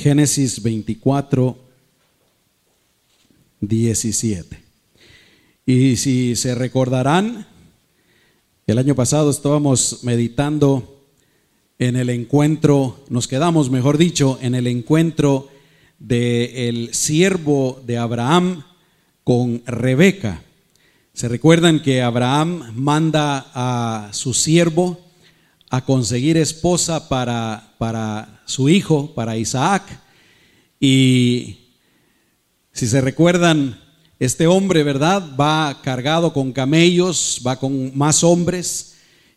Génesis 24, 17. Y si se recordarán, el año pasado estábamos meditando en el encuentro, nos quedamos, mejor dicho, en el encuentro del siervo de Abraham con Rebeca. Se recuerdan que Abraham manda a su siervo a conseguir esposa para, para su hijo, para Isaac. Y si se recuerdan, este hombre, ¿verdad? Va cargado con camellos, va con más hombres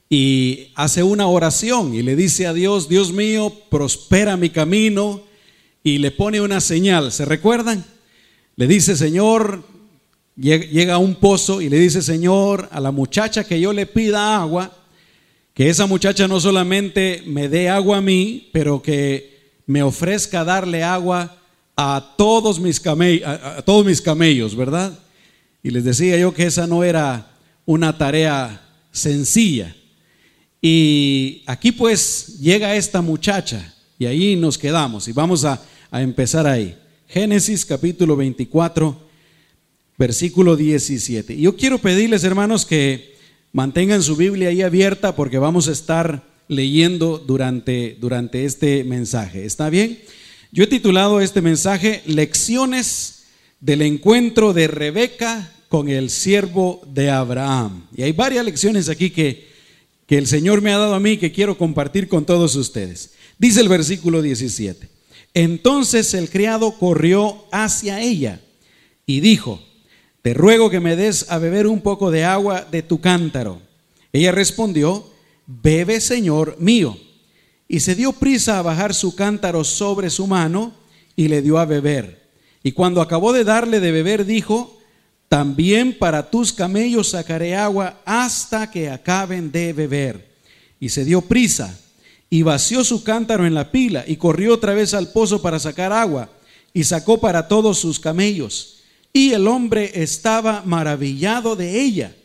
y hace una oración y le dice a Dios, Dios mío, prospera mi camino y le pone una señal. ¿Se recuerdan? Le dice, Señor, llega a un pozo y le dice, Señor, a la muchacha que yo le pida agua, que esa muchacha no solamente me dé agua a mí, pero que me ofrezca darle agua a todos mis, camellos, ¿verdad? Y les decía yo que esa no era una tarea sencilla. Y aquí pues llega esta muchacha y ahí nos quedamos y vamos a, a empezar ahí. Génesis capítulo 24, versículo 17. Yo quiero pedirles, hermanos, que Mantengan su Biblia ahí abierta porque vamos a estar leyendo durante, durante este mensaje. ¿Está bien? Yo he titulado este mensaje Lecciones del encuentro de Rebeca con el siervo de Abraham. Y hay varias lecciones aquí que, que el Señor me ha dado a mí que quiero compartir con todos ustedes. Dice el versículo 17. Entonces el criado corrió hacia ella y dijo, te ruego que me des a beber un poco de agua de tu cántaro. Ella respondió, bebe, Señor mío. Y se dio prisa a bajar su cántaro sobre su mano y le dio a beber. Y cuando acabó de darle de beber, dijo, también para tus camellos sacaré agua hasta que acaben de beber. Y se dio prisa y vació su cántaro en la pila y corrió otra vez al pozo para sacar agua y sacó para todos sus camellos y el hombre estaba maravillado de ella,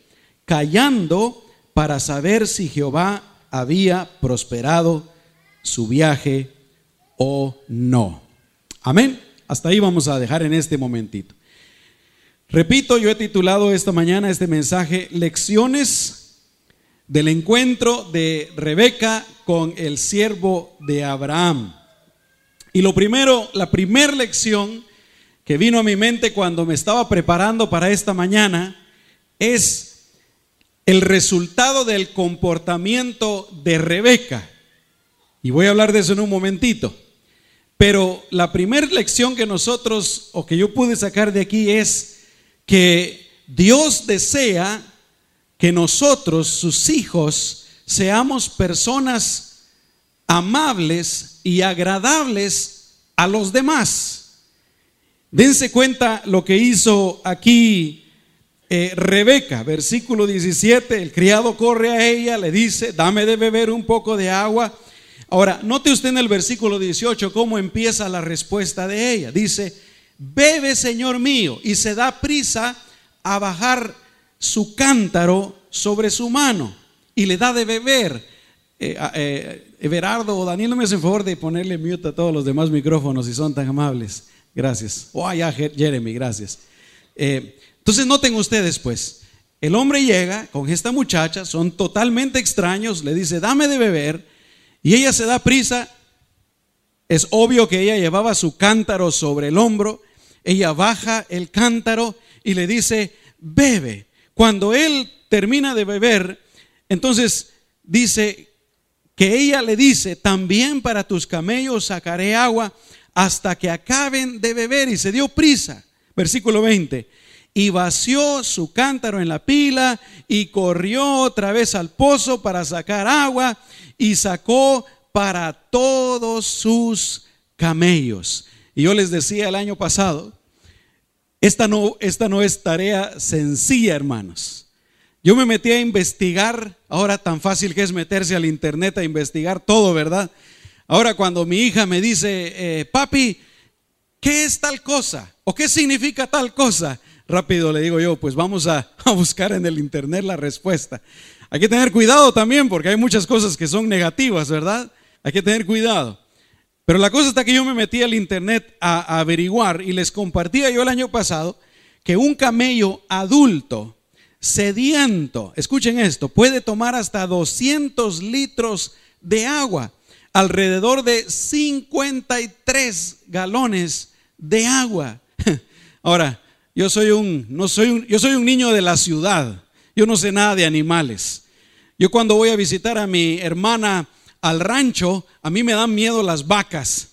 callando para saber si Jehová había prosperado su viaje o no. Amén. Hasta ahí vamos a dejar en este momentito. Repito, yo he titulado esta mañana este mensaje Lecciones del encuentro de Rebeca con el siervo de Abraham. Y lo primero, la primera lección que vino a mi mente cuando me estaba preparando para esta mañana es el resultado del comportamiento de Rebeca. Y voy a hablar de eso en un momentito. Pero la primera lección que nosotros, o que yo pude sacar de aquí es que Dios desea que nosotros, sus hijos, seamos personas amables y agradables a los demás. Dense cuenta lo que hizo aquí eh, Rebeca, versículo 17, el criado corre a ella, le dice, dame de beber un poco de agua. Ahora, note usted en el versículo 18 cómo empieza la respuesta de ella. Dice, bebe Señor mío, y se da prisa a bajar su cántaro sobre su mano y le da de beber. Eh, eh, Everardo o Daniel, no me hacen favor de ponerle mute a todos los demás micrófonos si son tan amables. Gracias. Oh, ya, Jeremy, gracias. Eh, entonces noten ustedes, pues, el hombre llega con esta muchacha, son totalmente extraños, le dice, dame de beber, y ella se da prisa. Es obvio que ella llevaba su cántaro sobre el hombro, ella baja el cántaro y le dice, bebe. Cuando él termina de beber, entonces dice que ella le dice, también para tus camellos sacaré agua hasta que acaben de beber y se dio prisa. Versículo 20. Y vació su cántaro en la pila y corrió otra vez al pozo para sacar agua y sacó para todos sus camellos. Y yo les decía el año pasado, esta no, esta no es tarea sencilla, hermanos. Yo me metí a investigar, ahora tan fácil que es meterse al internet a investigar todo, ¿verdad? Ahora cuando mi hija me dice, eh, papi, ¿qué es tal cosa? ¿O qué significa tal cosa? Rápido le digo yo, pues vamos a, buscar en el internet la respuesta. Hay que tener cuidado también porque hay muchas cosas que son negativas, ¿verdad? Hay que tener cuidado. Pero la cosa está que yo me metí al internet a, averiguar y les compartía yo el año pasado que un camello adulto, sediento, escuchen esto, puede tomar hasta 200 litros de agua, alrededor de 53 galones de agua. Ahora, yo soy un, no soy un, yo soy un niño de la ciudad. Yo no sé nada de animales. Yo cuando voy a visitar a mi hermana al rancho, a mí me dan miedo las vacas.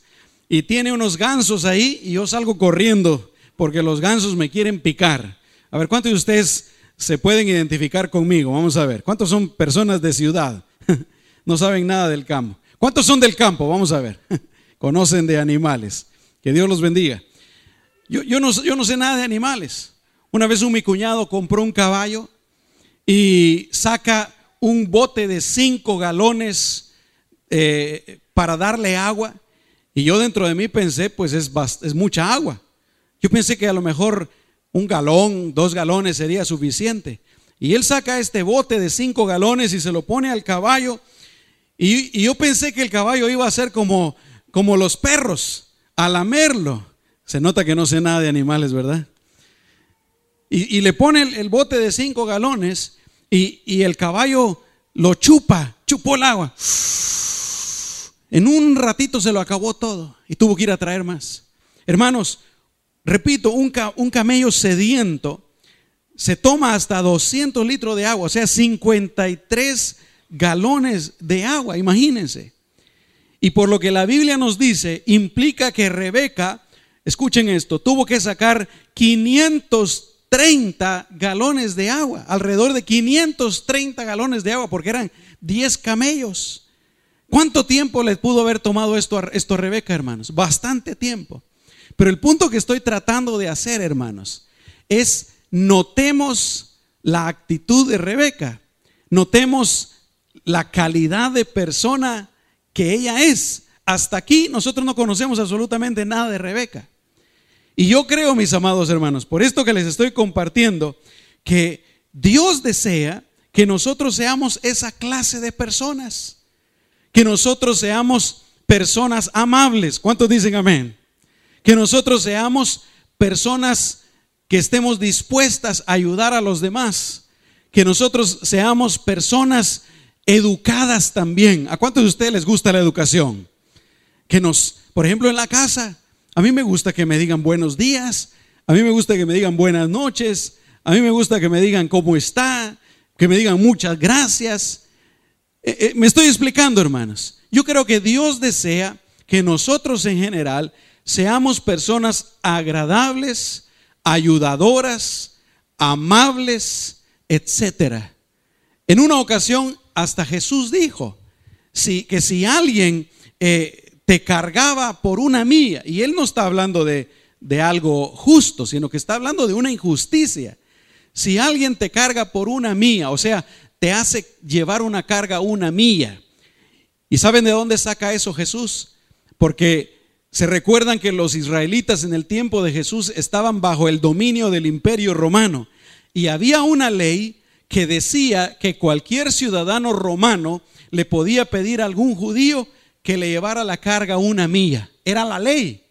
Y tiene unos gansos ahí y yo salgo corriendo porque los gansos me quieren picar. A ver, ¿cuántos de ustedes se pueden identificar conmigo? Vamos a ver. ¿Cuántos son personas de ciudad? no saben nada del campo. ¿Cuántos son del campo? Vamos a ver. Conocen de animales. Que Dios los bendiga. Yo, no, sé nada de animales. Una vez un mi cuñado compró un caballo y saca un bote de cinco galones eh, para darle agua. Y yo dentro de mí pensé, pues es, es mucha agua. Yo pensé que a lo mejor un galón, dos galones sería suficiente. Y él saca este bote de cinco galones y se lo pone al caballo. Y, yo pensé que el caballo iba a ser como, como los perros, a lamerlo. Se nota que no sé nada de animales, ¿verdad? Y, le pone el, bote de cinco galones y, el caballo lo chupa, chupó el agua. En un ratito se lo acabó todo y tuvo que ir a traer más. Hermanos, repito, un, un camello sediento se toma hasta 200 litros de agua, o sea, 53 galones de agua, imagínense. Y por lo que la Biblia nos dice, implica que Rebeca, escuchen esto, tuvo que sacar 530 galones de agua, alrededor de 530 galones de agua, porque eran 10 camellos. ¿Cuánto tiempo le pudo haber tomado esto, esto a Rebeca, hermanos? Bastante tiempo. Pero el punto que estoy tratando de hacer, hermanos, es notemos la actitud de Rebeca, notemos la calidad de persona que ella es. Hasta aquí nosotros no conocemos absolutamente nada de Rebeca. Y yo creo, mis amados hermanos, por esto que les estoy compartiendo, que Dios desea que nosotros seamos esa clase de personas que nosotros seamos personas amables. ¿Cuántos dicen amén? Que nosotros seamos personas que estemos dispuestas a ayudar a los demás. Que nosotros seamos personas educadas también. ¿A cuántos de ustedes les gusta la educación? Que nos, por ejemplo, en la casa, a mí me gusta que me digan buenos días, a mí me gusta que me digan buenas noches, a mí me gusta que me digan cómo está, que me digan muchas gracias. Eh, eh, me estoy explicando, hermanos. Yo creo que Dios desea que nosotros en general seamos personas agradables, ayudadoras, amables, etcétera. En una ocasión, hasta Jesús dijo si, que si alguien eh, te cargaba por una mía, y él no está hablando de, de algo justo, sino que está hablando de una injusticia. Si alguien te carga por una mía, o sea, te hace llevar una carga una milla. ¿Y saben de dónde saca eso Jesús? Porque se recuerdan que los israelitas en el tiempo de Jesús estaban bajo el dominio del imperio romano y había una ley que decía que cualquier ciudadano romano le podía pedir a algún judío que le llevara la carga una milla. Era la ley.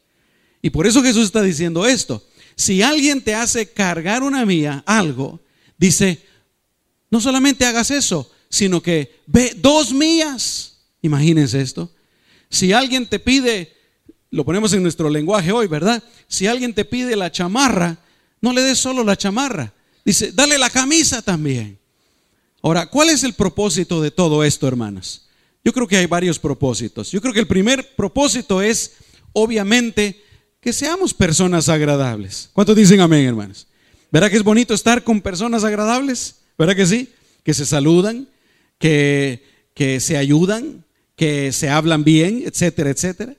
Y por eso Jesús está diciendo esto. Si alguien te hace cargar una milla, algo, dice, no solamente hagas eso, sino que ve dos millas. Imagínense esto. Si alguien te pide, lo ponemos en nuestro lenguaje hoy, ¿verdad? Si alguien te pide la chamarra, no le des solo la chamarra. Dice, dale la camisa también. Ahora, ¿cuál es el propósito de todo esto, hermanos? Yo creo que hay varios propósitos. Yo creo que el primer propósito es, obviamente, que seamos personas agradables. ¿Cuántos dicen amén, hermanos? ¿Verdad que es bonito estar con personas agradables? ¿Verdad que sí? Que se saludan, que, que se ayudan, que se hablan bien, etcétera, etcétera.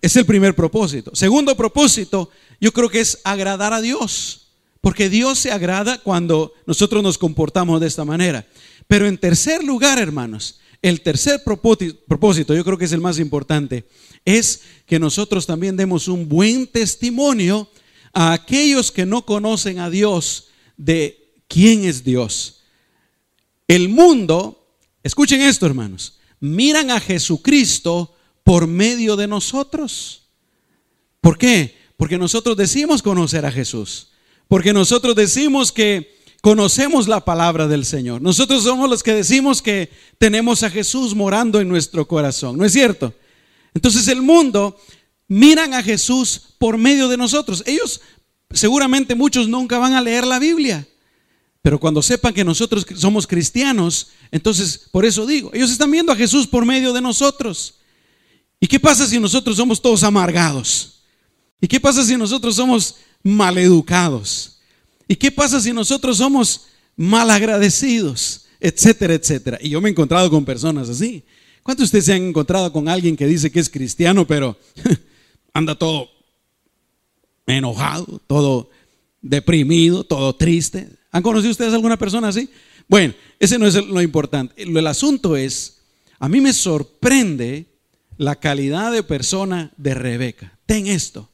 Es el primer propósito. Segundo propósito, yo creo que es agradar a Dios, porque Dios se agrada cuando nosotros nos comportamos de esta manera. Pero en tercer lugar, hermanos, el tercer propósito, yo creo que es el más importante, es que nosotros también demos un buen testimonio a aquellos que no conocen a Dios de quién es Dios. El mundo, escuchen esto hermanos, miran a Jesucristo por medio de nosotros. ¿Por qué? Porque nosotros decimos conocer a Jesús. Porque nosotros decimos que conocemos la palabra del Señor. Nosotros somos los que decimos que tenemos a Jesús morando en nuestro corazón. ¿No es cierto? Entonces el mundo miran a Jesús por medio de nosotros. Ellos seguramente muchos nunca van a leer la Biblia. Pero cuando sepan que nosotros somos cristianos, entonces por eso digo, ellos están viendo a Jesús por medio de nosotros. ¿Y qué pasa si nosotros somos todos amargados? ¿Y qué pasa si nosotros somos maleducados? ¿Y qué pasa si nosotros somos malagradecidos? Etcétera, etcétera. Y yo me he encontrado con personas así. ¿Cuántos de ustedes se han encontrado con alguien que dice que es cristiano, pero anda todo enojado, todo deprimido, todo triste? ¿Han conocido ustedes alguna persona así? Bueno, ese no es lo importante. El asunto es, a mí me sorprende la calidad de persona de Rebeca. Ten esto,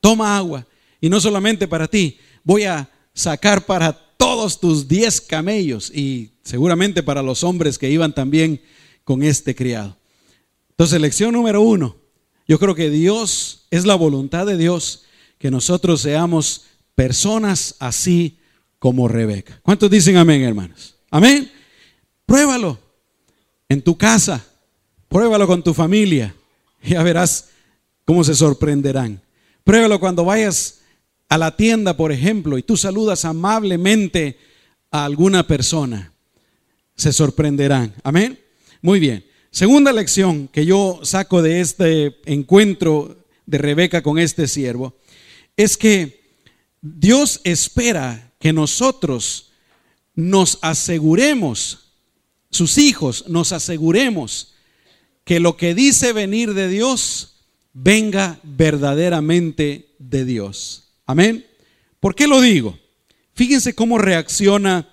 toma agua. Y no solamente para ti, voy a sacar para todos tus diez camellos y seguramente para los hombres que iban también con este criado. Entonces, lección número uno, yo creo que Dios, es la voluntad de Dios que nosotros seamos personas así como Rebeca. ¿Cuántos dicen amén, hermanos? Amén. Pruébalo en tu casa, pruébalo con tu familia. Ya verás cómo se sorprenderán. Pruébalo cuando vayas a la tienda, por ejemplo, y tú saludas amablemente a alguna persona. Se sorprenderán. Amén. Muy bien. Segunda lección que yo saco de este encuentro de Rebeca con este siervo es que Dios espera que nosotros nos aseguremos, sus hijos nos aseguremos que lo que dice venir de Dios venga verdaderamente de Dios. Amén. ¿Por qué lo digo? Fíjense cómo reacciona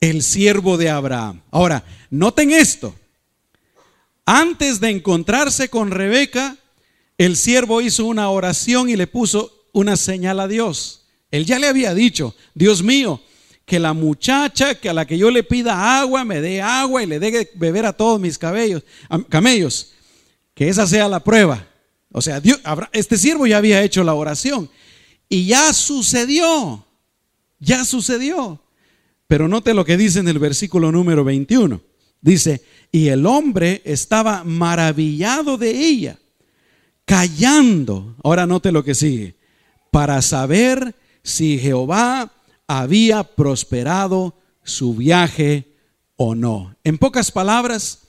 el siervo de Abraham. Ahora, noten esto. Antes de encontrarse con Rebeca, el siervo hizo una oración y le puso una señal a Dios. Él ya le había dicho, Dios mío, que la muchacha que a la que yo le pida agua me dé agua y le dé beber a todos mis camellos, que esa sea la prueba. O sea, este siervo ya había hecho la oración y ya sucedió, ya sucedió. Pero note lo que dice en el versículo número 21. Dice, y el hombre estaba maravillado de ella, callando. Ahora note lo que sigue, para saber si Jehová había prosperado su viaje o no. En pocas palabras,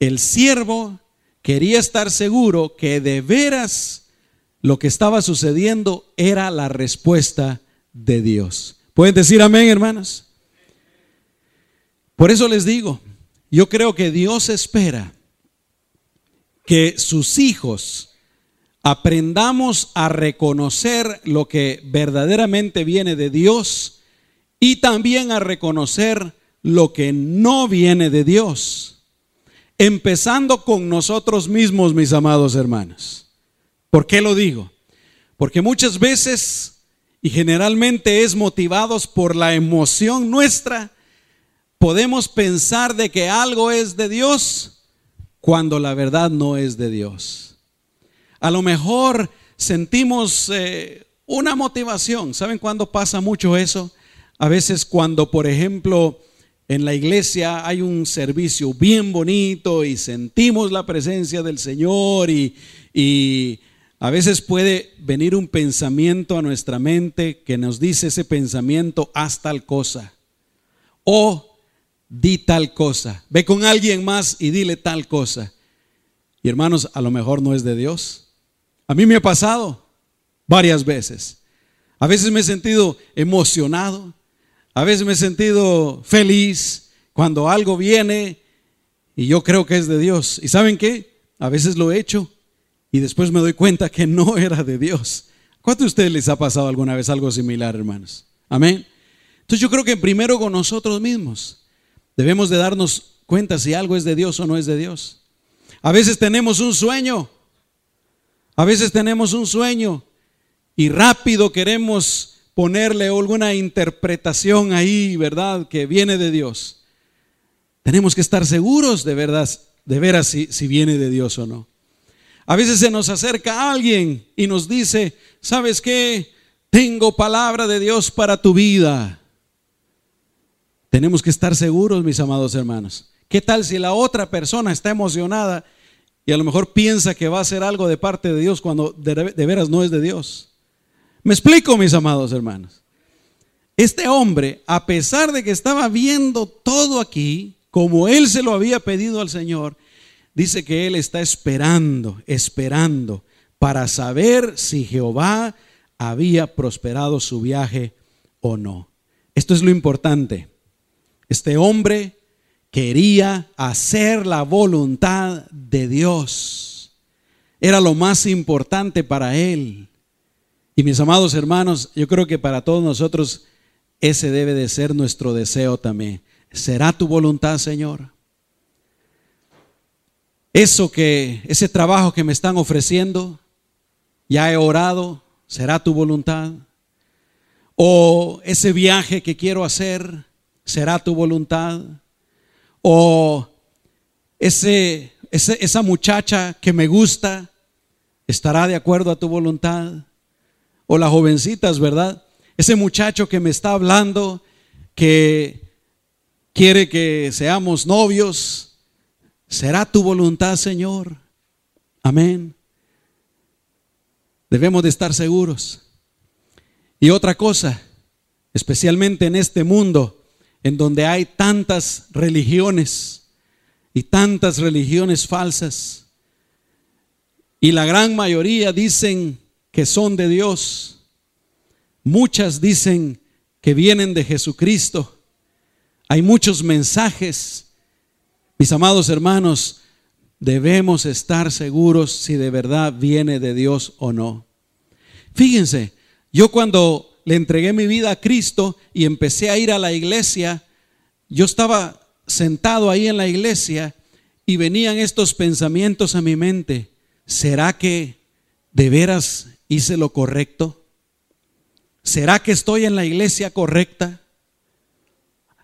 el siervo quería estar seguro que de veras lo que estaba sucediendo era la respuesta de Dios. ¿Pueden decir amén, hermanos? Por eso les digo, yo creo que Dios espera que sus hijos aprendamos a reconocer lo que verdaderamente viene de Dios y también a reconocer lo que no viene de Dios. Empezando con nosotros mismos, mis amados hermanos. ¿Por qué lo digo? Porque muchas veces y generalmente es motivados por la emoción nuestra podemos pensar de que algo es de Dios cuando la verdad no es de Dios. A lo mejor sentimos eh, una motivación. ¿Saben cuándo pasa mucho eso? A veces cuando, por ejemplo, en la iglesia hay un servicio bien bonito y sentimos la presencia del Señor y, y a veces puede venir un pensamiento a nuestra mente que nos dice ese pensamiento, haz tal cosa. O di tal cosa. Ve con alguien más y dile tal cosa. Y hermanos, a lo mejor no es de Dios. A mí me ha pasado varias veces. A veces me he sentido emocionado. A veces me he sentido feliz cuando algo viene y yo creo que es de Dios. ¿Y saben qué? A veces lo he hecho y después me doy cuenta que no era de Dios. ¿Cuánto de ustedes les ha pasado alguna vez algo similar, hermanos? Amén. Entonces yo creo que primero con nosotros mismos. Debemos de darnos cuenta si algo es de Dios o no es de Dios. A veces tenemos un sueño, a veces tenemos un sueño y rápido queremos ponerle alguna interpretación ahí, ¿verdad? Que viene de Dios. Tenemos que estar seguros de verdad de veras si, si viene de Dios o no. A veces se nos acerca alguien y nos dice, ¿sabes qué? Tengo palabra de Dios para tu vida. Tenemos que estar seguros, mis amados hermanos. ¿Qué tal si la otra persona está emocionada y a lo mejor piensa que va a hacer algo de parte de Dios cuando de, de veras no es de Dios? Me explico, mis amados hermanos. Este hombre, a pesar de que estaba viendo todo aquí, como él se lo había pedido al Señor, dice que él está esperando, esperando para saber si Jehová había prosperado su viaje o no. Esto es lo importante. Este hombre quería hacer la voluntad de Dios. Era lo más importante para él. Y mis amados hermanos, yo creo que para todos nosotros ese debe de ser nuestro deseo también. ¿Será tu voluntad, Señor? Eso que, ese trabajo que me están ofreciendo, ya he orado, ¿será tu voluntad? O ese viaje que quiero hacer, ¿será tu voluntad? O ese, esa muchacha que me gusta, ¿estará de acuerdo a tu voluntad? O las jovencitas, ¿verdad? Ese muchacho que me está hablando, que quiere que seamos novios, ¿será tu voluntad, Señor? Amén. Debemos de estar seguros. Y otra cosa, especialmente en este mundo en donde hay tantas religiones y tantas religiones falsas, y la gran mayoría dicen que son de Dios, Muchas dicen que vienen de Jesucristo. Hay muchos mensajes. Mis amados hermanos, debemos estar seguros si de verdad viene de Dios o no. Fíjense, yo cuando le entregué mi vida a Cristo y empecé a ir a la iglesia, yo estaba sentado ahí en la iglesia y venían estos pensamientos a mi mente. ¿Será que de veras hice lo correcto? ¿Será que estoy en la iglesia correcta?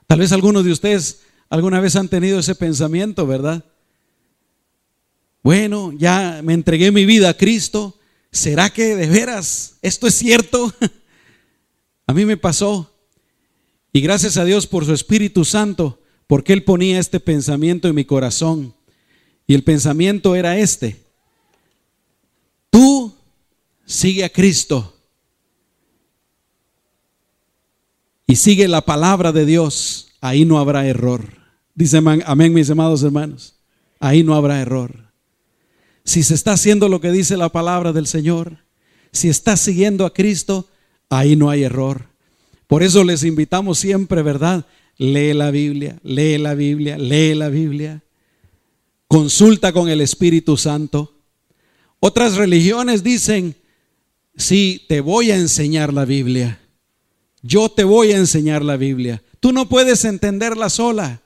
Tal vez algunos de ustedes alguna vez han tenido ese pensamiento, ¿verdad? Bueno, ya me entregué mi vida a Cristo. ¿Será que de veras esto es cierto? a mí me pasó. Y gracias a Dios por su Espíritu Santo, porque Él ponía este pensamiento en mi corazón. Y el pensamiento era este. Tú sigue a Cristo y sigue la palabra de Dios, ahí no habrá error. Dice amén, mis amados hermanos. Ahí no habrá error. Si se está haciendo lo que dice la palabra del Señor, si está siguiendo a Cristo, ahí no hay error. Por eso les invitamos siempre, ¿verdad? Lee la Biblia, lee la Biblia, lee la Biblia. Consulta con el Espíritu Santo. Otras religiones dicen, sí, te voy a enseñar la Biblia. Yo te voy a enseñar la Biblia. Tú no puedes entenderla sola.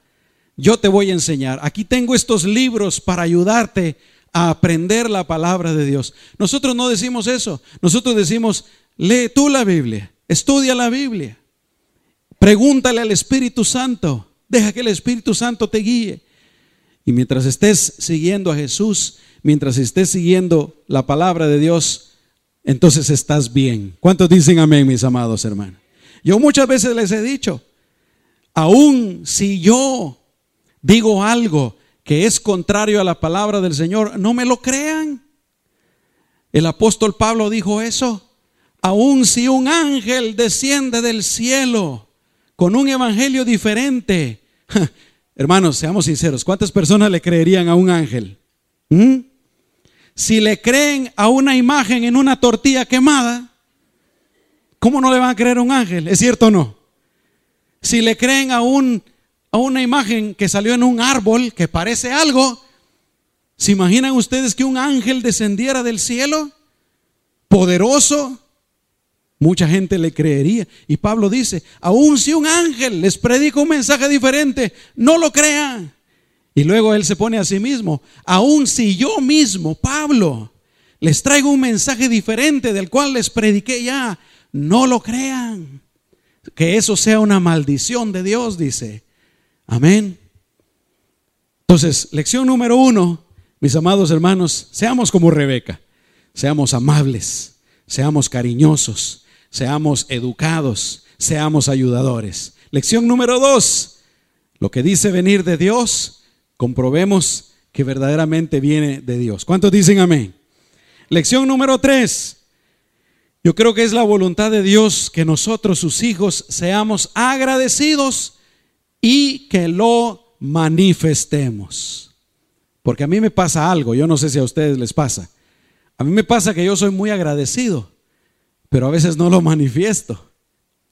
Yo te voy a enseñar. Aquí tengo estos libros para ayudarte a aprender la palabra de Dios. Nosotros no decimos eso. Nosotros decimos, lee tú la Biblia, estudia la Biblia. Pregúntale al Espíritu Santo. Deja que el Espíritu Santo te guíe. Y mientras estés siguiendo a Jesús, mientras estés siguiendo la palabra de Dios, entonces estás bien. ¿Cuántos dicen amén, mis amados hermanos? Yo muchas veces les he dicho, aún si yo digo algo que es contrario a la palabra del Señor, no me lo crean. El apóstol Pablo dijo eso. Aún si un ángel desciende del cielo con un evangelio diferente, hermanos, seamos sinceros, ¿cuántas personas le creerían a un ángel? ¿Mm? Si le creen a una imagen en una tortilla quemada, ¿Cómo no le van a creer a un ángel? ¿Es cierto o no? Si le creen a, un, a una imagen que salió en un árbol que parece algo, ¿se imaginan ustedes que un ángel descendiera del cielo? Poderoso. Mucha gente le creería. Y Pablo dice, aun si un ángel les predica un mensaje diferente, no lo crean. Y luego él se pone a sí mismo, aun si yo mismo, Pablo, les traigo un mensaje diferente del cual les prediqué ya, no lo crean. Que eso sea una maldición de Dios, dice. Amén. Entonces, lección número uno, mis amados hermanos, seamos como Rebeca, seamos amables, seamos cariñosos, seamos educados, seamos ayudadores. Lección número dos, lo que dice venir de Dios, comprobemos que verdaderamente viene de Dios. ¿Cuántos dicen amén? Lección número tres, yo creo que es la voluntad de Dios que nosotros, sus hijos, seamos agradecidos y que lo manifestemos. Porque a mí me pasa algo, yo no sé si a ustedes les pasa. A mí me pasa que yo soy muy agradecido, pero a veces no lo manifiesto.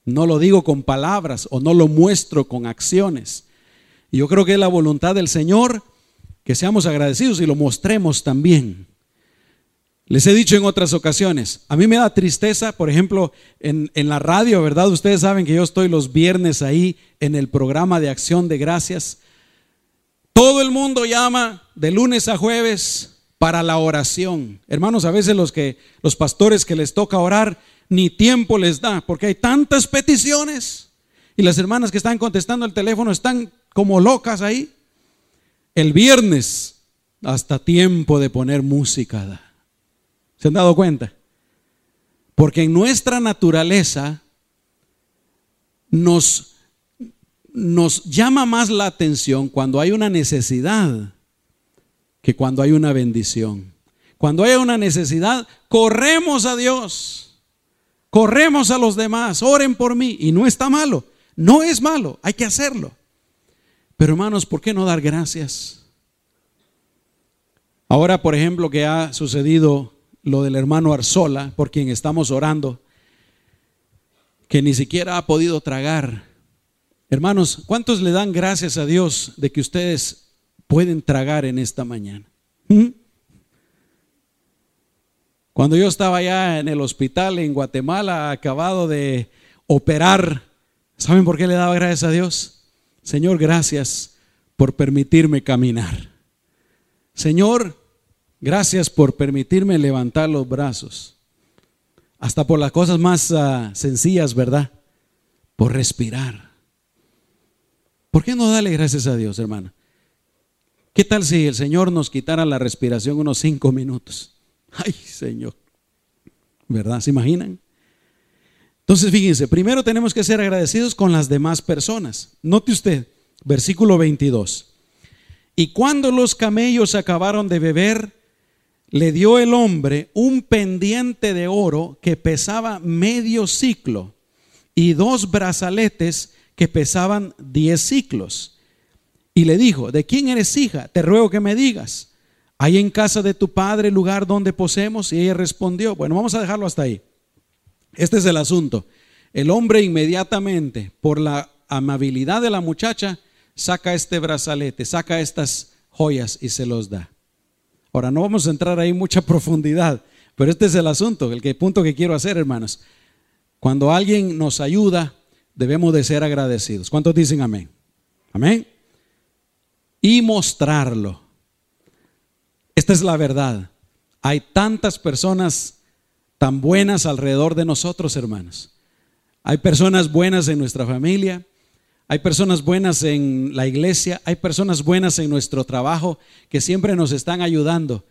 No lo digo con palabras o no lo muestro con acciones. Y yo creo que es la voluntad del Señor que seamos agradecidos y lo mostremos también. Les he dicho en otras ocasiones, a mí me da tristeza, por ejemplo, en, la radio, ¿verdad? Ustedes saben que yo estoy los viernes ahí en el programa de acción de gracias. Todo el mundo llama de lunes a jueves para la oración. Hermanos, a veces los que los pastores que les toca orar ni tiempo les da, porque hay tantas peticiones y las hermanas que están contestando el teléfono están como locas ahí. El viernes hasta tiempo de poner música. ¿Se han dado cuenta? Porque en nuestra naturaleza nos, nos llama más la atención cuando hay una necesidad que cuando hay una bendición. Cuando hay una necesidad, corremos a Dios, corremos a los demás, oren por mí. Y no está malo, no es malo, hay que hacerlo. Pero hermanos, ¿por qué no dar gracias? Ahora, por ejemplo, que ha sucedido lo del hermano Arzola, por quien estamos orando, que ni siquiera ha podido tragar. Hermanos, ¿cuántos le dan gracias a Dios de que ustedes pueden tragar en esta mañana? ¿Mm? Cuando yo estaba allá en el hospital en Guatemala, acabado de operar, ¿saben por qué le daba gracias a Dios? Señor, gracias por permitirme caminar. Señor, Gracias por permitirme levantar los brazos. Hasta por las cosas más ah, sencillas, ¿verdad? Por respirar. ¿Por qué no darle gracias a Dios, hermano? ¿Qué tal si el Señor nos quitara la respiración unos cinco minutos? Ay, Señor. ¿Verdad? ¿Se imaginan? Entonces, fíjense, primero tenemos que ser agradecidos con las demás personas. Note usted, versículo 22. Y cuando los camellos acabaron de beber, le dio el hombre un pendiente de oro que pesaba medio ciclo y dos brazaletes que pesaban diez ciclos. Y le dijo, ¿de quién eres hija? Te ruego que me digas. ¿Hay en casa de tu padre lugar donde posemos? Y ella respondió, bueno, vamos a dejarlo hasta ahí. Este es el asunto. El hombre inmediatamente, por la amabilidad de la muchacha, saca este brazalete, saca estas joyas y se los da. Ahora, no vamos a entrar ahí en mucha profundidad, pero este es el asunto, el punto que quiero hacer, hermanos. Cuando alguien nos ayuda, debemos de ser agradecidos. ¿Cuántos dicen amén? Amén. Y mostrarlo. Esta es la verdad. Hay tantas personas tan buenas alrededor de nosotros, hermanos. Hay personas buenas en nuestra familia, hay personas buenas en la iglesia, hay personas buenas en nuestro trabajo que siempre nos están ayudando.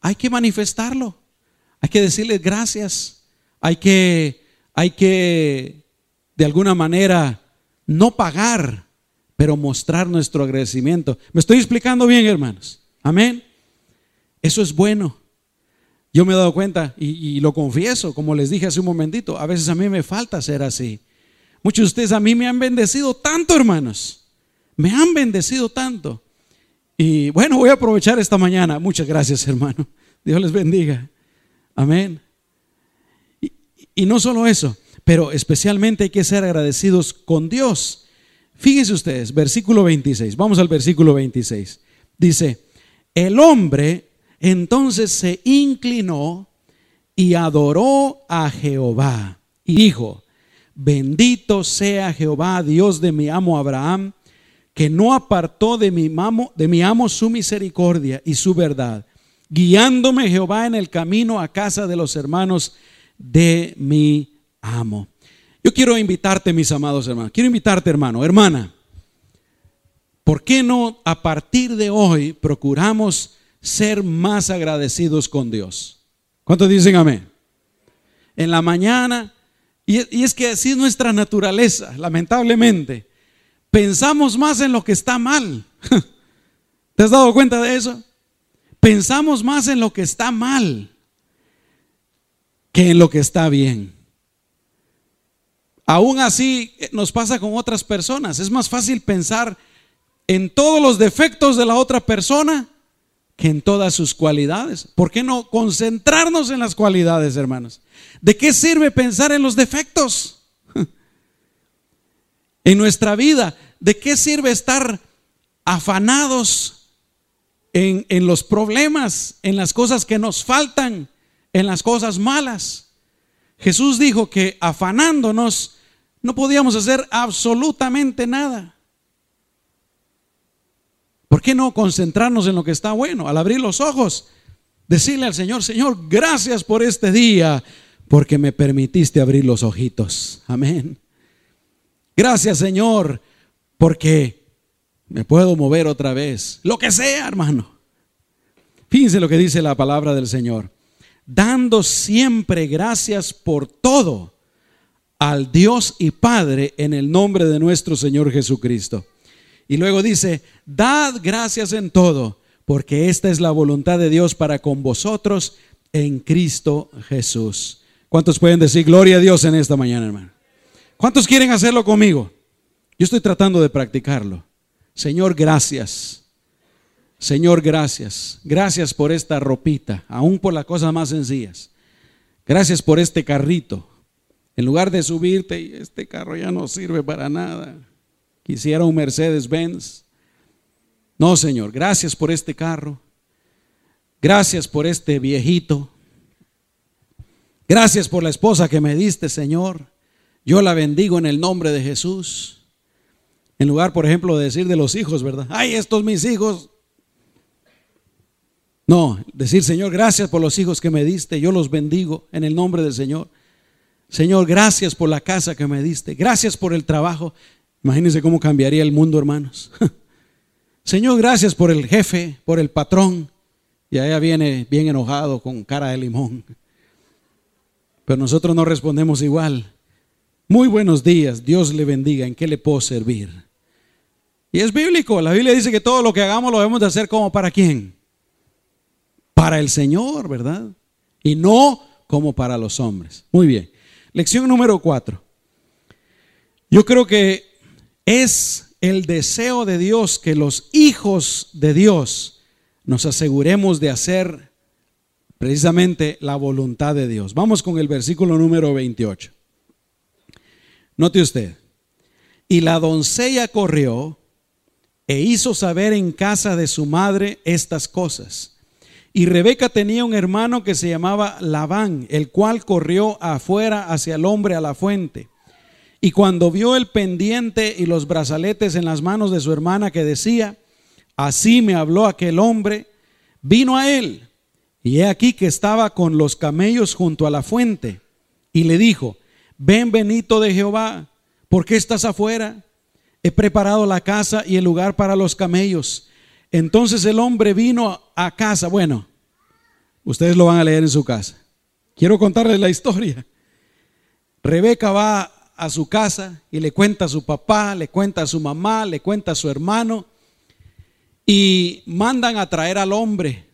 Hay que manifestarlo. Hay que decirles gracias. Hay que hay que de alguna manera no pagar, pero mostrar nuestro agradecimiento. ¿Me estoy explicando bien, hermanos? Amén. Eso es bueno. Yo me he dado cuenta y, lo confieso, como les dije hace un momentito, a veces a mí me falta ser así. Muchos de ustedes a mí me han bendecido tanto, hermanos. Me han bendecido tanto. Y bueno, voy a aprovechar esta mañana. Muchas gracias, hermano. Dios les bendiga. Amén. Y, y, no solo eso, pero especialmente hay que ser agradecidos con Dios. Fíjense ustedes, versículo 26. Vamos al versículo 26. Dice, el hombre entonces se inclinó y adoró a Jehová y dijo, Bendito sea Jehová, Dios de mi amo Abraham, que no apartó de mi, amo, de mi amo su misericordia y su verdad, guiándome Jehová en el camino a casa de los hermanos de mi amo. Yo quiero invitarte, mis amados hermanos, quiero invitarte, hermano, hermana, ¿por qué no a partir de hoy procuramos ser más agradecidos con Dios? ¿Cuántos dicen amén? En la mañana, y, es que así es nuestra naturaleza, lamentablemente. Pensamos más en lo que está mal. ¿Te has dado cuenta de eso? Pensamos más en lo que está mal que en lo que está bien. Aún así eh, nos pasa con otras personas. Es más fácil pensar en todos los defectos de la otra persona que en todas sus cualidades. ¿Por qué no concentrarnos en las cualidades, hermanos? ¿De qué sirve pensar en los defectos? En nuestra vida, ¿de qué sirve estar afanados en, en los problemas, en las cosas que nos faltan, en las cosas malas? Jesús dijo que afanándonos no podíamos hacer absolutamente nada. ¿Por qué no concentrarnos en lo que está bueno? Al abrir los ojos, decirle al Señor, Señor, gracias por este día, porque me permitiste abrir los ojitos. Amén. Gracias, Señor, porque me puedo mover otra vez. Lo que sea, hermano. Fíjense lo que dice la palabra del Señor. Dando siempre gracias por todo al Dios y Padre en el nombre de nuestro Señor Jesucristo. Y luego dice, dad gracias en todo, porque esta es la voluntad de Dios para con vosotros en Cristo Jesús. ¿Cuántos pueden decir gloria a Dios en esta mañana, hermano? ¿Cuántos quieren hacerlo conmigo? Yo estoy tratando de practicarlo. Señor, gracias. Señor, gracias. Gracias por esta ropita, aún por las cosas más sencillas. Gracias por este carrito. En lugar de subirte, este carro ya no sirve para nada. Quisiera un Mercedes Benz. No, Señor, gracias por este carro. Gracias por este viejito. Gracias por la esposa que me diste, Señor. Yo la bendigo en el nombre de Jesús. En lugar, por ejemplo, de decir de los hijos, ¿verdad? Ay, estos mis hijos. No, decir, Señor, gracias por los hijos que me diste. Yo los bendigo en el nombre del Señor. Señor, gracias por la casa que me diste. Gracias por el trabajo. Imagínense cómo cambiaría el mundo, hermanos. Señor, gracias por el jefe, por el patrón. Y allá viene bien enojado con cara de limón. Pero nosotros no respondemos igual. Muy buenos días, Dios le bendiga. ¿En qué le puedo servir? Y es bíblico. La Biblia dice que todo lo que hagamos lo debemos de hacer como para quién? Para el Señor, ¿verdad? Y no como para los hombres. Muy bien. Lección número cuatro. Yo creo que es el deseo de Dios que los hijos de Dios nos aseguremos de hacer precisamente la voluntad de Dios. Vamos con el versículo número 28. Note usted, y la doncella corrió e hizo saber en casa de su madre estas cosas. Y Rebeca tenía un hermano que se llamaba Labán, el cual corrió afuera hacia el hombre a la fuente. Y cuando vio el pendiente y los brazaletes en las manos de su hermana que decía, así me habló aquel hombre, vino a él. Y he aquí que estaba con los camellos junto a la fuente. Y le dijo, ven Benito de Jehová, ¿por qué estás afuera? He preparado la casa y el lugar para los camellos. Entonces el hombre vino a casa. Bueno, ustedes lo van a leer en su casa. Quiero contarles la historia. Rebeca va a su casa y le cuenta a su papá, le cuenta a su mamá, le cuenta a su hermano y mandan a traer al hombre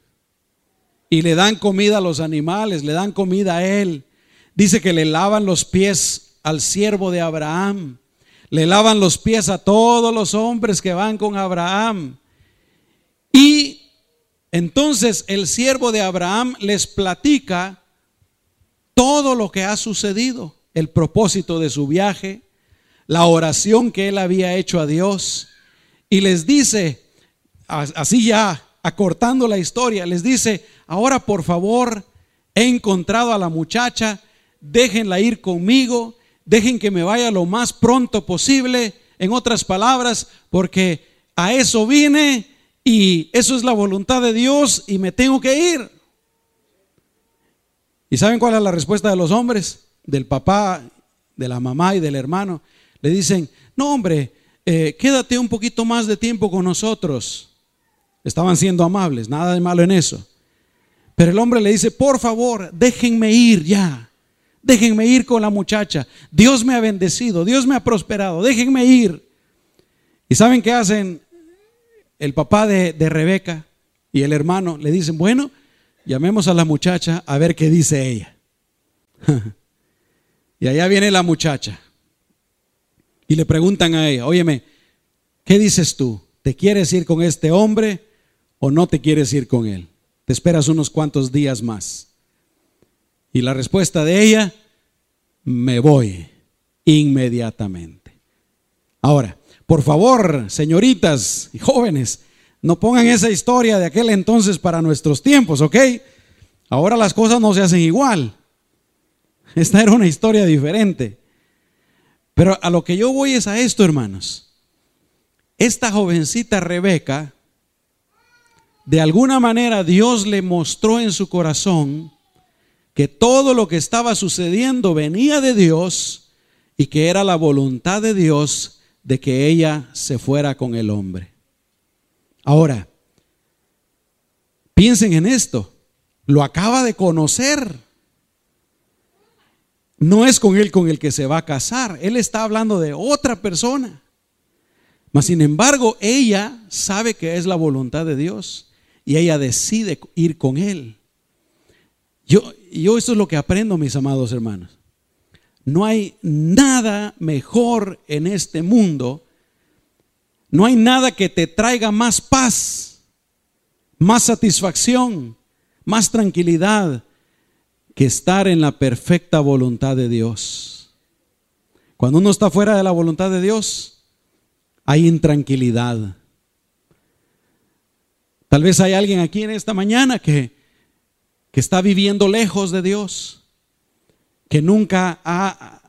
y le dan comida a los animales, le dan comida a él. Dice que le lavan los pies al siervo de Abraham, le lavan los pies a todos los hombres que van con Abraham. Y entonces el siervo de Abraham les platica todo lo que ha sucedido, el propósito de su viaje, la oración que él había hecho a Dios, y les dice, así ya acortando la historia, les dice, ahora por favor, he encontrado a la muchacha, déjenla ir conmigo, dejen que me vaya lo más pronto posible, en otras palabras, porque a eso vine y eso es la voluntad de Dios y me tengo que ir. ¿Y saben cuál es la respuesta de los hombres? Del papá, de la mamá y del hermano. Le dicen, no hombre, eh, quédate un poquito más de tiempo con nosotros. Estaban siendo amables, nada de malo en eso. Pero el hombre le dice, por favor, déjenme ir ya. Déjenme ir con la muchacha. Dios me ha bendecido, Dios me ha prosperado, déjenme ir. ¿Y saben qué hacen el papá de, de Rebeca y el hermano? Le dicen, bueno, llamemos a la muchacha a ver qué dice ella. y allá viene la muchacha. Y le preguntan a ella, óyeme, ¿qué dices tú? ¿Te quieres ir con este hombre o no te quieres ir con él? Te esperas unos cuantos días más. Y la respuesta de ella, me voy inmediatamente. Ahora, por favor, señoritas y jóvenes, no pongan esa historia de aquel entonces para nuestros tiempos, ¿ok? Ahora las cosas no se hacen igual. Esta era una historia diferente. Pero a lo que yo voy es a esto, hermanos. Esta jovencita Rebeca, de alguna manera Dios le mostró en su corazón que todo lo que estaba sucediendo venía de Dios y que era la voluntad de Dios de que ella se fuera con el hombre. Ahora, piensen en esto, lo acaba de conocer. No es con él con el que se va a casar, él está hablando de otra persona. Mas sin embargo, ella sabe que es la voluntad de Dios y ella decide ir con él. Yo, yo esto es lo que aprendo, mis amados hermanos. No hay nada mejor en este mundo. No hay nada que te traiga más paz, más satisfacción, más tranquilidad que estar en la perfecta voluntad de Dios. Cuando uno está fuera de la voluntad de Dios, hay intranquilidad. Tal vez hay alguien aquí en esta mañana que que está viviendo lejos de Dios, que nunca ha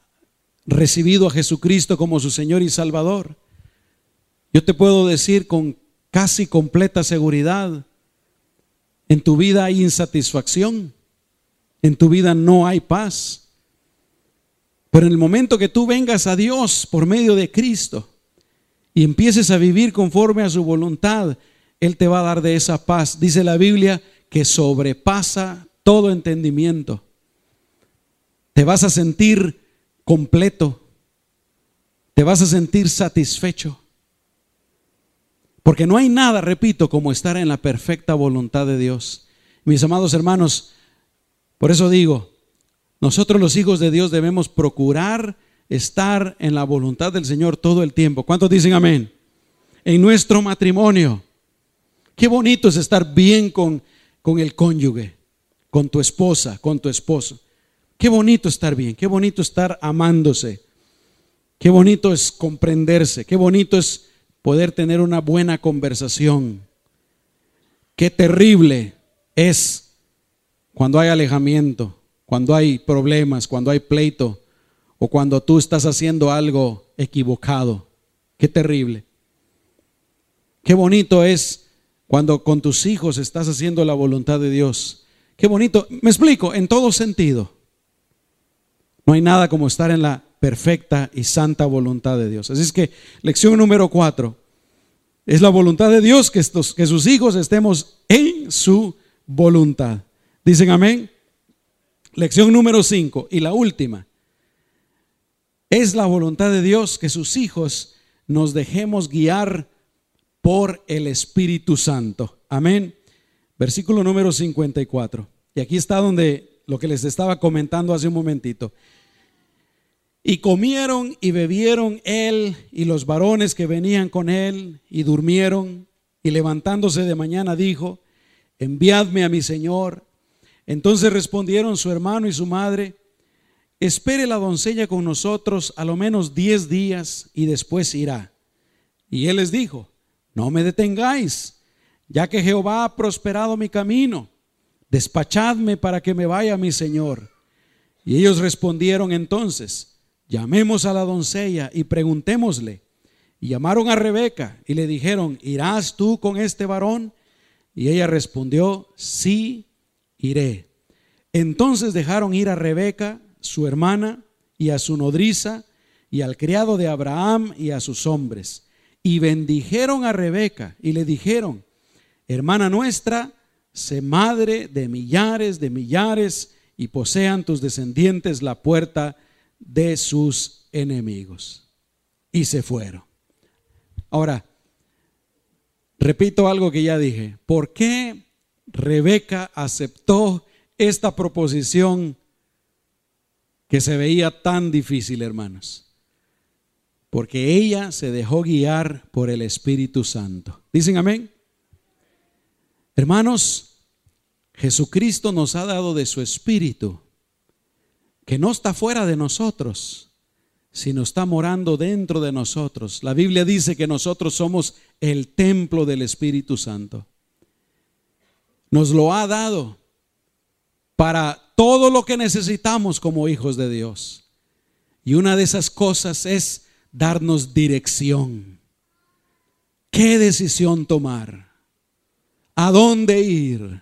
recibido a Jesucristo como su Señor y Salvador, yo te puedo decir con casi completa seguridad, en tu vida hay insatisfacción, en tu vida no hay paz. Pero en el momento que tú vengas a Dios por medio de Cristo y empieces a vivir conforme a su voluntad, Él te va a dar de esa paz. Dice la Biblia que sobrepasa todo entendimiento. Te vas a sentir completo. Te vas a sentir satisfecho. Porque no hay nada, repito, como estar en la perfecta voluntad de Dios. Mis amados hermanos, por eso digo, nosotros los hijos de Dios debemos procurar estar en la voluntad del Señor todo el tiempo. ¿Cuántos dicen amén? En nuestro matrimonio. Qué bonito es estar bien con con el cónyuge, con tu esposa, con tu esposo. Qué bonito estar bien, qué bonito estar amándose, qué bonito es comprenderse, qué bonito es poder tener una buena conversación. Qué terrible es cuando hay alejamiento, cuando hay problemas, cuando hay pleito o cuando tú estás haciendo algo equivocado. Qué terrible. Qué bonito es cuando con tus hijos estás haciendo la voluntad de Dios. Qué bonito. Me explico, en todo sentido. No hay nada como estar en la perfecta y santa voluntad de Dios. Así es que lección número cuatro. Es la voluntad de Dios que, estos, que sus hijos estemos en su voluntad. Dicen amén. Lección número cinco y la última. Es la voluntad de Dios que sus hijos nos dejemos guiar por el Espíritu Santo. Amén. Versículo número 54. Y aquí está donde lo que les estaba comentando hace un momentito. Y comieron y bebieron él y los varones que venían con él y durmieron. Y levantándose de mañana dijo, enviadme a mi Señor. Entonces respondieron su hermano y su madre, espere la doncella con nosotros a lo menos diez días y después irá. Y él les dijo, no me detengáis, ya que Jehová ha prosperado mi camino. Despachadme para que me vaya mi Señor. Y ellos respondieron entonces, llamemos a la doncella y preguntémosle. Y llamaron a Rebeca y le dijeron, ¿irás tú con este varón? Y ella respondió, sí, iré. Entonces dejaron ir a Rebeca, su hermana, y a su nodriza, y al criado de Abraham y a sus hombres. Y bendijeron a Rebeca y le dijeron, hermana nuestra, sé madre de millares de millares y posean tus descendientes la puerta de sus enemigos. Y se fueron. Ahora, repito algo que ya dije. ¿Por qué Rebeca aceptó esta proposición que se veía tan difícil, hermanos? Porque ella se dejó guiar por el Espíritu Santo. ¿Dicen amén? Hermanos, Jesucristo nos ha dado de su Espíritu, que no está fuera de nosotros, sino está morando dentro de nosotros. La Biblia dice que nosotros somos el templo del Espíritu Santo. Nos lo ha dado para todo lo que necesitamos como hijos de Dios. Y una de esas cosas es darnos dirección. ¿Qué decisión tomar? ¿A dónde ir?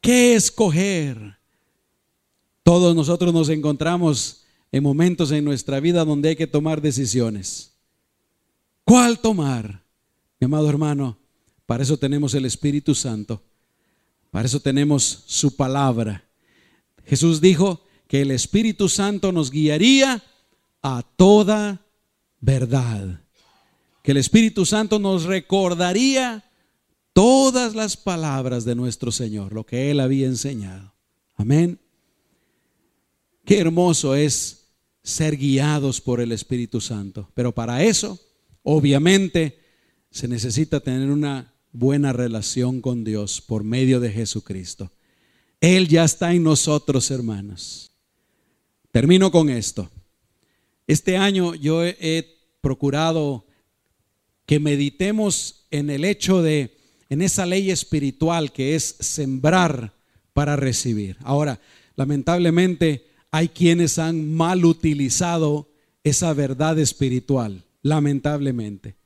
¿Qué escoger? Todos nosotros nos encontramos en momentos en nuestra vida donde hay que tomar decisiones. ¿Cuál tomar? Mi amado hermano, para eso tenemos el Espíritu Santo. Para eso tenemos su palabra. Jesús dijo que el Espíritu Santo nos guiaría a toda verdad. Que el Espíritu Santo nos recordaría todas las palabras de nuestro Señor, lo que Él había enseñado. Amén. Qué hermoso es ser guiados por el Espíritu Santo. Pero para eso, obviamente, se necesita tener una buena relación con Dios por medio de Jesucristo. Él ya está en nosotros, hermanos. Termino con esto. Este año yo he, procurado que meditemos en el hecho de en esa ley espiritual que es sembrar para recibir. Ahora, lamentablemente hay quienes han mal utilizado esa verdad espiritual, lamentablemente.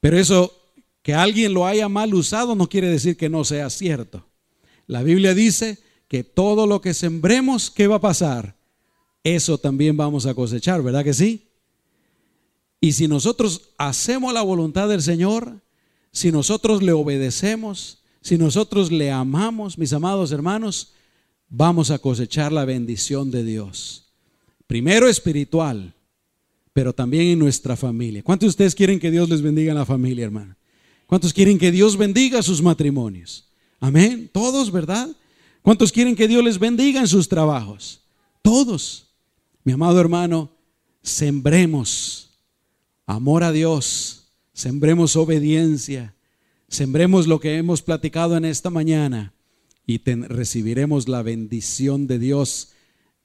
Pero eso, que alguien lo haya mal usado no quiere decir que no sea cierto. La Biblia dice que todo lo que sembremos, ¿qué va a pasar? Eso también vamos a cosechar, ¿verdad que sí? Y si nosotros hacemos la voluntad del Señor, si nosotros le obedecemos, si nosotros le amamos, mis amados hermanos, vamos a cosechar la bendición de Dios. Primero espiritual, pero también en nuestra familia. ¿Cuántos de ustedes quieren que Dios les bendiga en la familia, hermano? ¿Cuántos quieren que Dios bendiga sus matrimonios? Amén. Todos, ¿verdad? ¿Cuántos quieren que Dios les bendiga en sus trabajos? Todos. Mi amado hermano, sembremos amor a Dios sembremos obediencia, sembremos lo que hemos platicado en esta mañana y recibiremos la bendición de Dios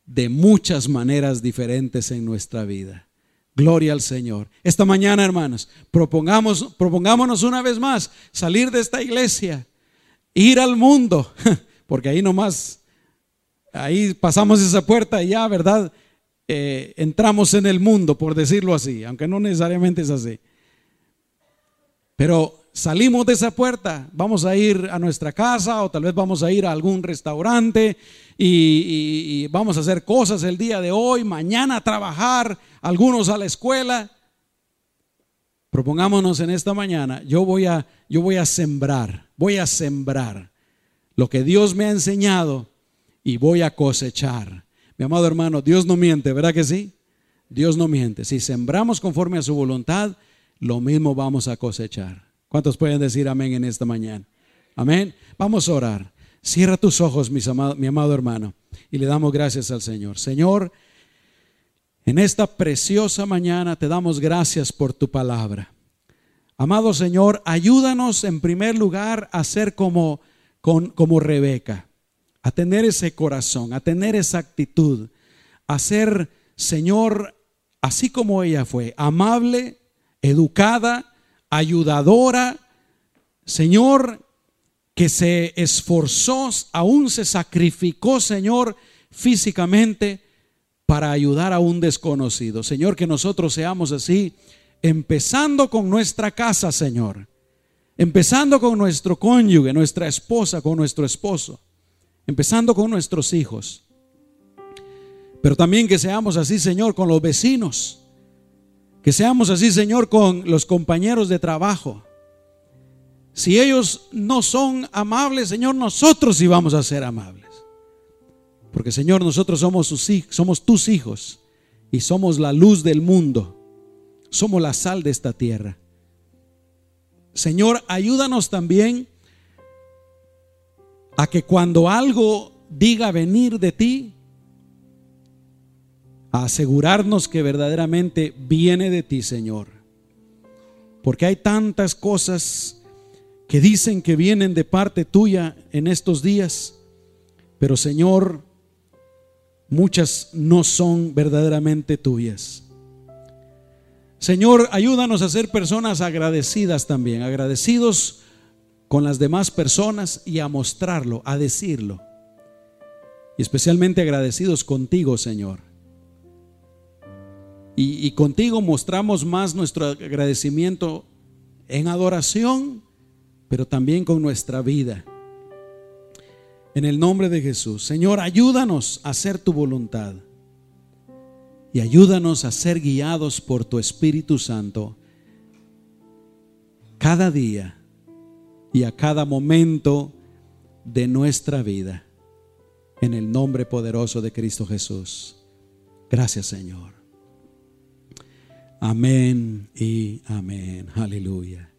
de muchas maneras diferentes en nuestra vida. Gloria al Señor. Esta mañana, hermanos, propongamos, propongámonos una vez más salir de esta iglesia, ir al mundo, porque ahí nomás, ahí pasamos esa puerta y ya, ¿verdad? Eh, entramos en el mundo, por decirlo así, aunque no necesariamente es así. Pero salimos de esa puerta, vamos a ir a nuestra casa o tal vez vamos a ir a algún restaurante y, vamos a hacer cosas el día de hoy, mañana a trabajar, algunos a la escuela. Propongámonos en esta mañana, yo voy a, yo voy a sembrar, voy a sembrar lo que Dios me ha enseñado y voy a cosechar. Mi amado hermano, Dios no miente, ¿verdad que sí? Dios no miente. Si sembramos conforme a su voluntad, lo mismo vamos a cosechar. ¿Cuántos pueden decir amén en esta mañana? Amén. Vamos a orar. Cierra tus ojos, mi amado hermano, y le damos gracias al Señor. Señor, en esta preciosa mañana te damos gracias por tu palabra. Amado Señor, ayúdanos en primer lugar a ser como, como Rebeca, a tener ese corazón, a tener esa actitud, a ser, Señor, así como ella fue, amable, educada, ayudadora, Señor, que se esforzó, aún se sacrificó, Señor, físicamente para ayudar a un desconocido. Señor, que nosotros seamos así, empezando con nuestra casa, Señor. Empezando con nuestro cónyuge, nuestra esposa, con nuestro esposo. Empezando con nuestros hijos. Pero también que seamos así, Señor, con los vecinos Que seamos así, Señor, con los compañeros de trabajo. Si ellos no son amables, Señor, nosotros sí vamos a ser amables. Porque, Señor, nosotros somos, tus hijos y somos la luz del mundo. Somos la sal de esta tierra. Señor, ayúdanos también a que cuando algo diga venir de ti, a asegurarnos que verdaderamente viene de ti, Señor. Porque hay tantas cosas que dicen que vienen de parte tuya en estos días, pero Señor, muchas no son verdaderamente tuyas. Señor, ayúdanos a ser personas agradecidas también, agradecidos con las demás personas y a mostrarlo, a decirlo. Y especialmente agradecidos contigo, Señor. Y, contigo mostramos más nuestro agradecimiento en adoración, pero también con nuestra vida. En el nombre de Jesús. Señor, ayúdanos a hacer tu voluntad. Y ayúdanos a ser guiados por tu Espíritu Santo cada día y a cada momento de nuestra vida. En el nombre poderoso de Cristo Jesús. Gracias Señor. Amén y amén. Aleluya.